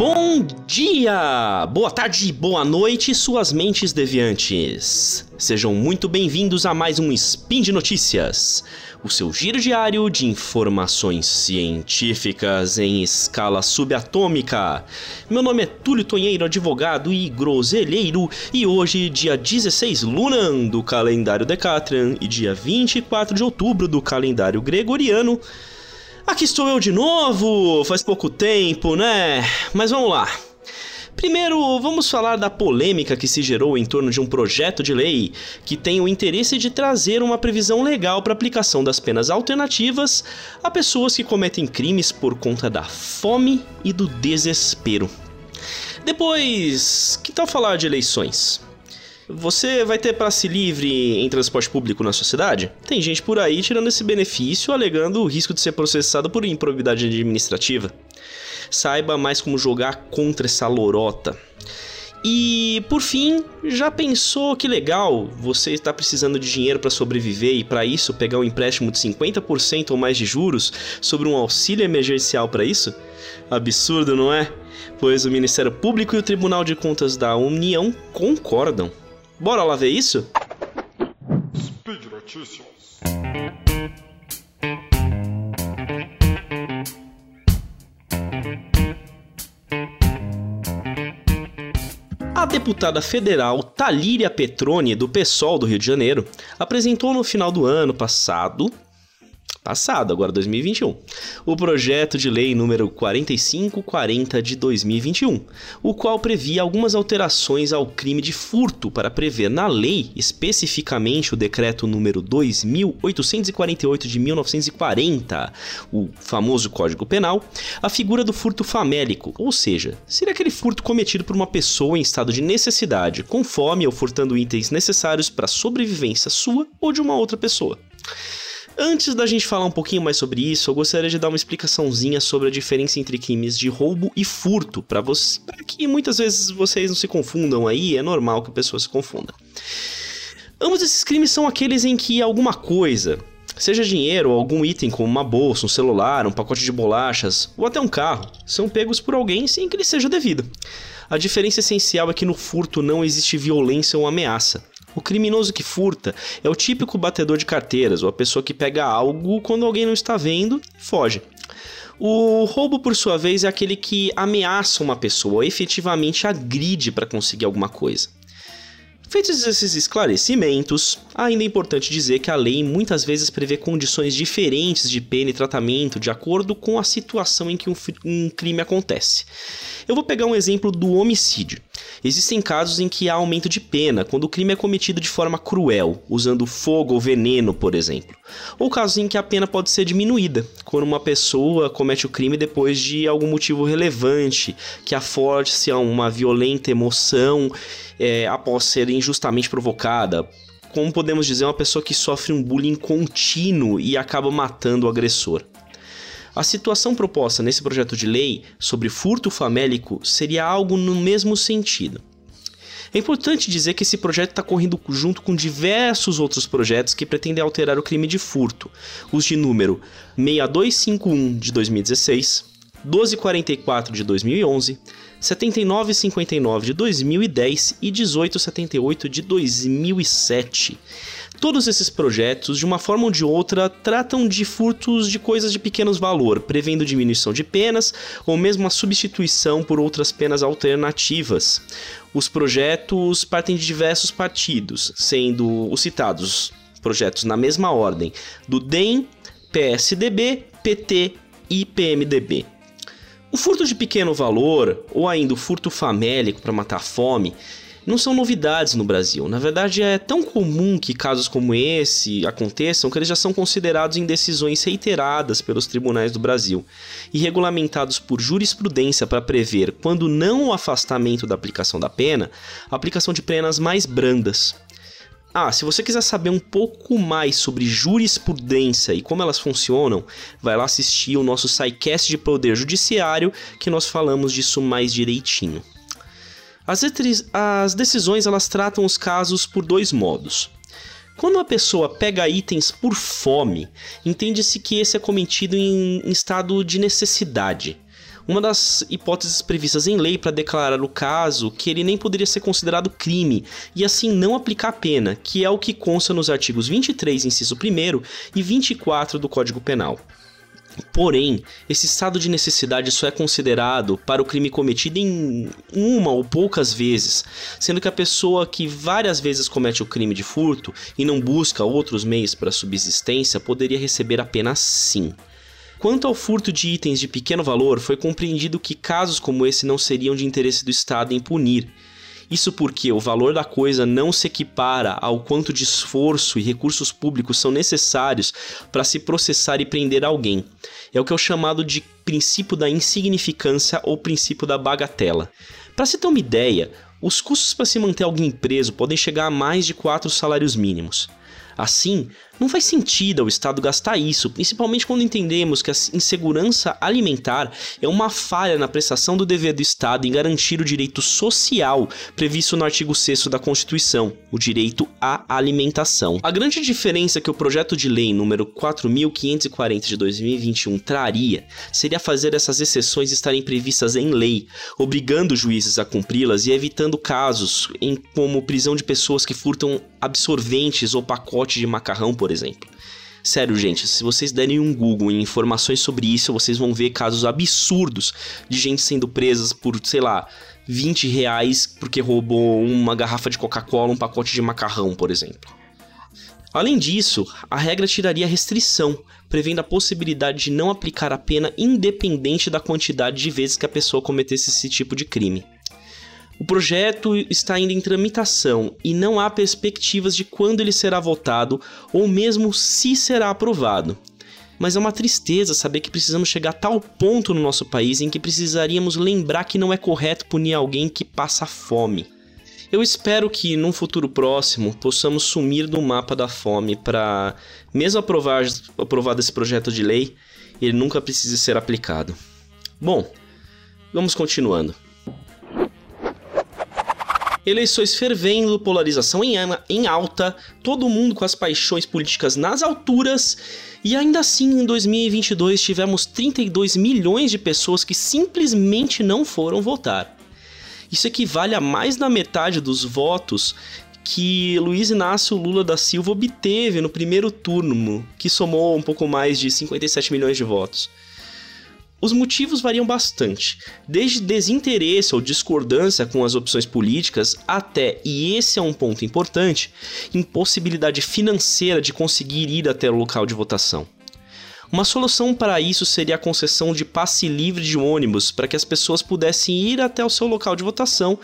Bom dia, boa tarde, boa noite, suas mentes deviantes. Sejam muito bem-vindos a mais um Spin de Notícias, o seu giro diário de informações científicas em escala subatômica. Meu nome é Túlio Tonheiro, advogado e groselheiro, e hoje, dia 16 Lunan do calendário Decatrian e dia 24 de outubro do calendário gregoriano, Aqui estou eu de novo, faz pouco tempo, né? Mas vamos lá. Primeiro, vamos falar da polêmica que se gerou em torno de um projeto de lei que tem o interesse de trazer uma previsão legal para aplicação das penas alternativas a pessoas que cometem crimes por conta da fome e do desespero. Depois, que tal falar de eleições? Você vai ter passe livre em transporte público na sua cidade? Tem gente por aí tirando esse benefício, alegando o risco de ser processado por improbidade administrativa. Saiba mais como jogar contra essa lorota. E por fim, já pensou que legal você está precisando de dinheiro para sobreviver e para isso pegar um empréstimo de 50% ou mais de juros sobre um auxílio emergencial para isso? Absurdo, não é? Pois o Ministério Público e o Tribunal de Contas da União concordam. Bora lá ver isso? Speed Notícias. A deputada federal Talíria Petroni, do PSOL do Rio de Janeiro, apresentou no final do ano passado passado, agora 2021, o projeto de lei número 4540 de 2021, o qual previa algumas alterações ao crime de furto para prever na lei, especificamente o decreto número 2848 de 1940, o famoso Código Penal, a figura do furto famélico, ou seja, seria aquele furto cometido por uma pessoa em estado de necessidade, com fome ou furtando itens necessários para a sobrevivência sua ou de uma outra pessoa. Antes da gente falar um pouquinho mais sobre isso, eu gostaria de dar uma explicaçãozinha sobre a diferença entre crimes de roubo e furto, para que muitas vezes vocês não se confundam aí, é normal que a pessoa se confunda. Ambos esses crimes são aqueles em que alguma coisa, seja dinheiro ou algum item como uma bolsa, um celular, um pacote de bolachas ou até um carro, são pegos por alguém sem que lhe seja devido. A diferença essencial é que no furto não existe violência ou ameaça. O criminoso que furta é o típico batedor de carteiras, ou a pessoa que pega algo quando alguém não está vendo e foge. O roubo, por sua vez, é aquele que ameaça uma pessoa efetivamente agride para conseguir alguma coisa. Feitos esses esclarecimentos, ainda é importante dizer que a lei muitas vezes prevê condições diferentes de pena e tratamento de acordo com a situação em que um, um crime acontece. Eu vou pegar um exemplo do homicídio. Existem casos em que há aumento de pena quando o crime é cometido de forma cruel, usando fogo ou veneno, por exemplo. Ou casos em que a pena pode ser diminuída, quando uma pessoa comete o crime depois de algum motivo relevante, que a force a uma violenta emoção é, após ser injustamente provocada. Como podemos dizer, uma pessoa que sofre um bullying contínuo e acaba matando o agressor. A situação proposta nesse projeto de lei sobre furto famélico seria algo no mesmo sentido. É importante dizer que esse projeto está correndo junto com diversos outros projetos que pretendem alterar o crime de furto, os de número 6251 de 2016, 1244 de 2011, 7959 de 2010 e 1878 de 2007. Todos esses projetos, de uma forma ou de outra, tratam de furtos de coisas de pequenos valor, prevendo diminuição de penas ou mesmo a substituição por outras penas alternativas. Os projetos partem de diversos partidos, sendo os citados projetos na mesma ordem do DEM, PSDB, PT e PMDB. O furto de pequeno valor, ou ainda o furto famélico para matar a fome, não são novidades no Brasil. Na verdade, é tão comum que casos como esse aconteçam que eles já são considerados em decisões reiteradas pelos tribunais do Brasil e regulamentados por jurisprudência para prever, quando não o afastamento da aplicação da pena, a aplicação de penas mais brandas. Ah, se você quiser saber um pouco mais sobre jurisprudência e como elas funcionam, vai lá assistir o nosso SciCast de Poder Judiciário, que nós falamos disso mais direitinho. As, as decisões elas tratam os casos por dois modos. Quando uma pessoa pega itens por fome, entende-se que esse é cometido em, em estado de necessidade uma das hipóteses previstas em lei para declarar o caso que ele nem poderia ser considerado crime e assim não aplicar a pena, que é o que consta nos artigos 23, inciso 1 e 24 do Código Penal. Porém, esse estado de necessidade só é considerado para o crime cometido em uma ou poucas vezes, sendo que a pessoa que várias vezes comete o crime de furto e não busca outros meios para subsistência poderia receber a pena sim. Quanto ao furto de itens de pequeno valor, foi compreendido que casos como esse não seriam de interesse do Estado em punir. Isso porque o valor da coisa não se equipara ao quanto de esforço e recursos públicos são necessários para se processar e prender alguém. É o que é chamado de princípio da insignificância ou princípio da bagatela. Para se ter uma ideia, os custos para se manter alguém preso podem chegar a mais de quatro salários mínimos. Assim, não faz sentido ao Estado gastar isso, principalmente quando entendemos que a insegurança alimentar é uma falha na prestação do dever do Estado em garantir o direito social previsto no artigo 6 da Constituição, o direito à alimentação. A grande diferença que o projeto de lei número 4540 de 2021 traria seria fazer essas exceções estarem previstas em lei, obrigando juízes a cumpri-las e evitando casos em como prisão de pessoas que furtam absorventes ou pacotes de macarrão, por exemplo. Sério, gente, se vocês derem um Google em informações sobre isso, vocês vão ver casos absurdos de gente sendo presas por, sei lá, 20 reais porque roubou uma garrafa de Coca-Cola, um pacote de macarrão, por exemplo. Além disso, a regra tiraria a restrição, prevendo a possibilidade de não aplicar a pena independente da quantidade de vezes que a pessoa cometesse esse tipo de crime. O projeto está ainda em tramitação e não há perspectivas de quando ele será votado ou mesmo se será aprovado. Mas é uma tristeza saber que precisamos chegar a tal ponto no nosso país em que precisaríamos lembrar que não é correto punir alguém que passa fome. Eu espero que num futuro próximo possamos sumir do mapa da fome para, mesmo aprovar, aprovado esse projeto de lei, ele nunca precise ser aplicado. Bom, vamos continuando. Eleições fervendo, polarização em, em alta, todo mundo com as paixões políticas nas alturas. E ainda assim, em 2022, tivemos 32 milhões de pessoas que simplesmente não foram votar. Isso equivale a mais da metade dos votos que Luiz Inácio Lula da Silva obteve no primeiro turno, que somou um pouco mais de 57 milhões de votos. Os motivos variam bastante, desde desinteresse ou discordância com as opções políticas até, e esse é um ponto importante, impossibilidade financeira de conseguir ir até o local de votação. Uma solução para isso seria a concessão de passe livre de ônibus para que as pessoas pudessem ir até o seu local de votação,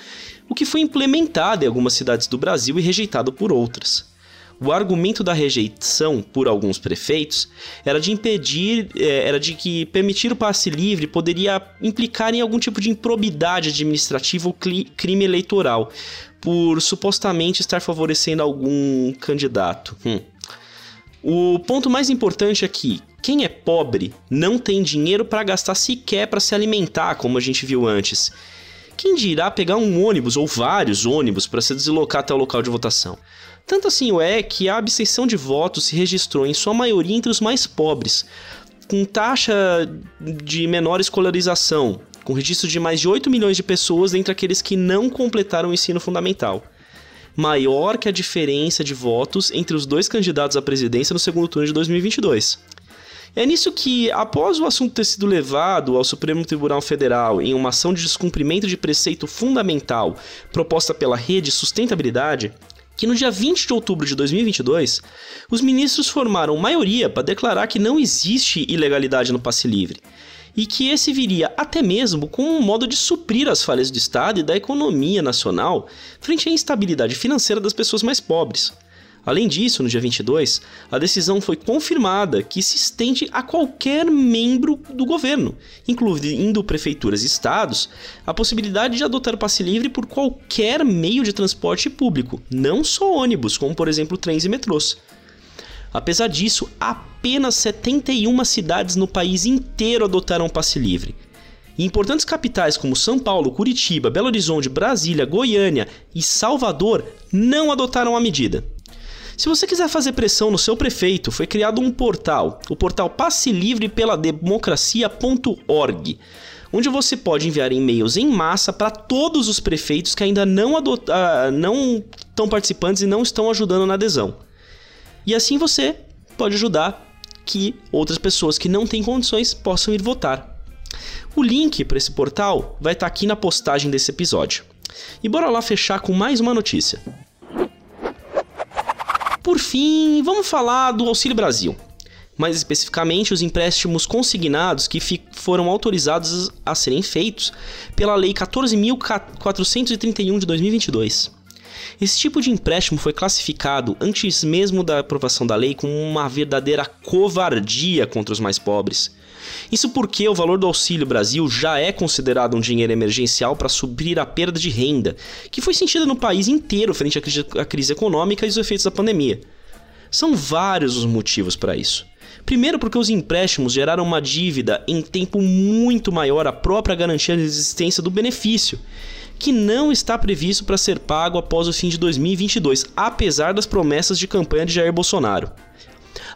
o que foi implementado em algumas cidades do Brasil e rejeitado por outras. O argumento da rejeição por alguns prefeitos era de impedir, é, era de que permitir o passe livre poderia implicar em algum tipo de improbidade administrativa ou crime eleitoral, por supostamente estar favorecendo algum candidato. Hum. O ponto mais importante aqui: quem é pobre não tem dinheiro para gastar sequer para se alimentar, como a gente viu antes. Quem dirá pegar um ônibus ou vários ônibus para se deslocar até o local de votação? Tanto assim o é que a abstenção de votos se registrou em sua maioria entre os mais pobres, com taxa de menor escolarização, com registro de mais de 8 milhões de pessoas entre aqueles que não completaram o ensino fundamental. Maior que a diferença de votos entre os dois candidatos à presidência no segundo turno de 2022. É nisso que, após o assunto ter sido levado ao Supremo Tribunal Federal em uma ação de descumprimento de preceito fundamental proposta pela Rede Sustentabilidade, que no dia 20 de outubro de 2022, os ministros formaram maioria para declarar que não existe ilegalidade no passe livre e que esse viria até mesmo como um modo de suprir as falhas do Estado e da economia nacional frente à instabilidade financeira das pessoas mais pobres. Além disso, no dia 22, a decisão foi confirmada que se estende a qualquer membro do governo, incluindo prefeituras e estados, a possibilidade de adotar o passe livre por qualquer meio de transporte público, não só ônibus, como por exemplo trens e metrôs. Apesar disso, apenas 71 cidades no país inteiro adotaram o passe livre. E importantes capitais como São Paulo, Curitiba, Belo Horizonte, Brasília, Goiânia e Salvador não adotaram a medida. Se você quiser fazer pressão no seu prefeito, foi criado um portal, o portal Passe Livre pela Democracia.org, onde você pode enviar e-mails em massa para todos os prefeitos que ainda não, uh, não estão participantes e não estão ajudando na adesão. E assim você pode ajudar que outras pessoas que não têm condições possam ir votar. O link para esse portal vai estar tá aqui na postagem desse episódio. E bora lá fechar com mais uma notícia. Por fim, vamos falar do Auxílio Brasil. Mais especificamente, os empréstimos consignados que foram autorizados a serem feitos pela Lei 14.431 de 2022. Esse tipo de empréstimo foi classificado, antes mesmo da aprovação da lei, como uma verdadeira covardia contra os mais pobres. Isso porque o valor do Auxílio Brasil já é considerado um dinheiro emergencial para suprir a perda de renda, que foi sentida no país inteiro frente à crise econômica e os efeitos da pandemia. São vários os motivos para isso. Primeiro, porque os empréstimos geraram uma dívida em tempo muito maior à própria garantia de existência do benefício que não está previsto para ser pago após o fim de 2022, apesar das promessas de campanha de Jair Bolsonaro.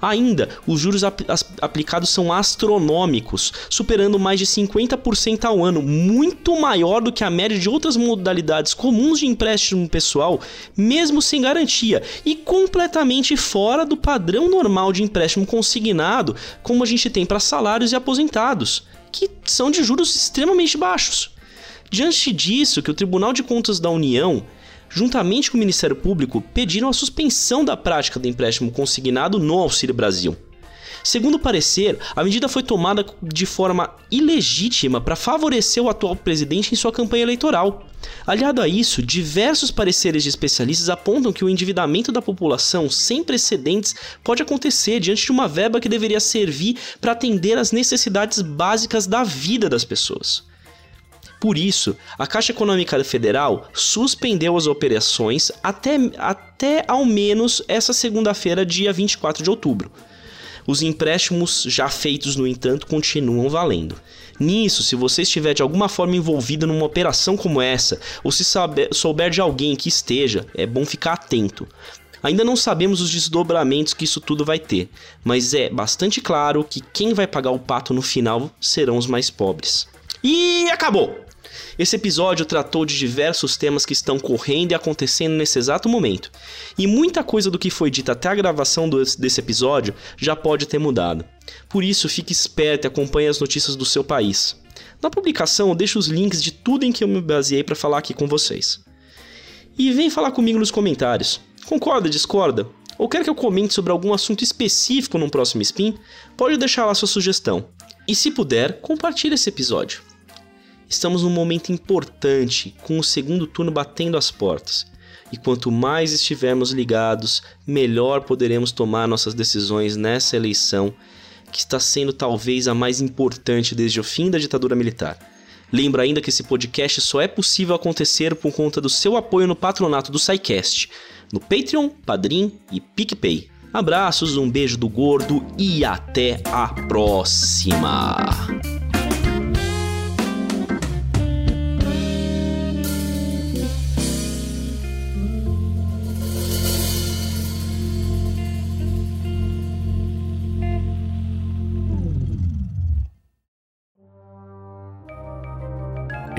Ainda, os juros ap aplicados são astronômicos, superando mais de 50% ao ano, muito maior do que a média de outras modalidades comuns de empréstimo pessoal, mesmo sem garantia, e completamente fora do padrão normal de empréstimo consignado, como a gente tem para salários e aposentados, que são de juros extremamente baixos. Diante disso, que o Tribunal de Contas da União, juntamente com o Ministério Público, pediram a suspensão da prática do empréstimo consignado no Auxílio Brasil. Segundo o parecer, a medida foi tomada de forma ilegítima para favorecer o atual presidente em sua campanha eleitoral. Aliado a isso, diversos pareceres de especialistas apontam que o endividamento da população sem precedentes pode acontecer diante de uma verba que deveria servir para atender às necessidades básicas da vida das pessoas. Por isso, a Caixa Econômica Federal suspendeu as operações até, até ao menos essa segunda-feira, dia 24 de outubro. Os empréstimos já feitos, no entanto, continuam valendo. Nisso, se você estiver de alguma forma envolvido numa operação como essa, ou se saber, souber de alguém que esteja, é bom ficar atento. Ainda não sabemos os desdobramentos que isso tudo vai ter, mas é bastante claro que quem vai pagar o pato no final serão os mais pobres. E acabou! Esse episódio tratou de diversos temas que estão correndo e acontecendo nesse exato momento, e muita coisa do que foi dita até a gravação desse episódio já pode ter mudado. Por isso, fique esperto e acompanhe as notícias do seu país. Na publicação, eu deixo os links de tudo em que eu me baseei para falar aqui com vocês. E vem falar comigo nos comentários. Concorda, discorda? Ou quer que eu comente sobre algum assunto específico num próximo spin? Pode deixar lá sua sugestão. E se puder, compartilhe esse episódio. Estamos num momento importante, com o segundo turno batendo as portas. E quanto mais estivermos ligados, melhor poderemos tomar nossas decisões nessa eleição, que está sendo talvez a mais importante desde o fim da ditadura militar. Lembra ainda que esse podcast só é possível acontecer por conta do seu apoio no patronato do SciCast, no Patreon, Padrim e PicPay. Abraços, um beijo do gordo e até a próxima!